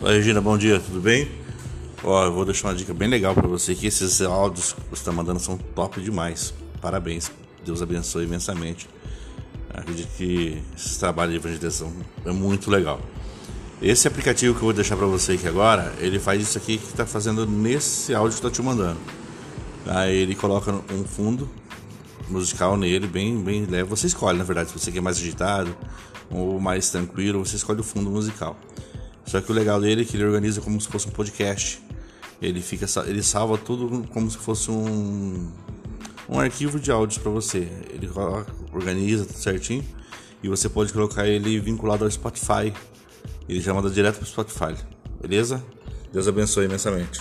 Oi, Regina, bom dia, tudo bem? Ó, eu vou deixar uma dica bem legal para você que esses áudios que você está mandando são top demais. Parabéns, Deus abençoe imensamente. Acredito que esse trabalho de evangelização é muito legal. Esse aplicativo que eu vou deixar para você aqui agora, ele faz isso aqui que está fazendo nesse áudio que eu tô te mandando. Aí ele coloca um fundo musical nele, bem, bem leve. Você escolhe, na verdade, se você quer mais agitado ou mais tranquilo, você escolhe o fundo musical. Só que o legal dele é que ele organiza como se fosse um podcast. Ele fica, ele salva tudo como se fosse um um arquivo de áudios para você. Ele organiza tudo certinho e você pode colocar ele vinculado ao Spotify. Ele já manda direto para o Spotify. Beleza? Deus abençoe imensamente.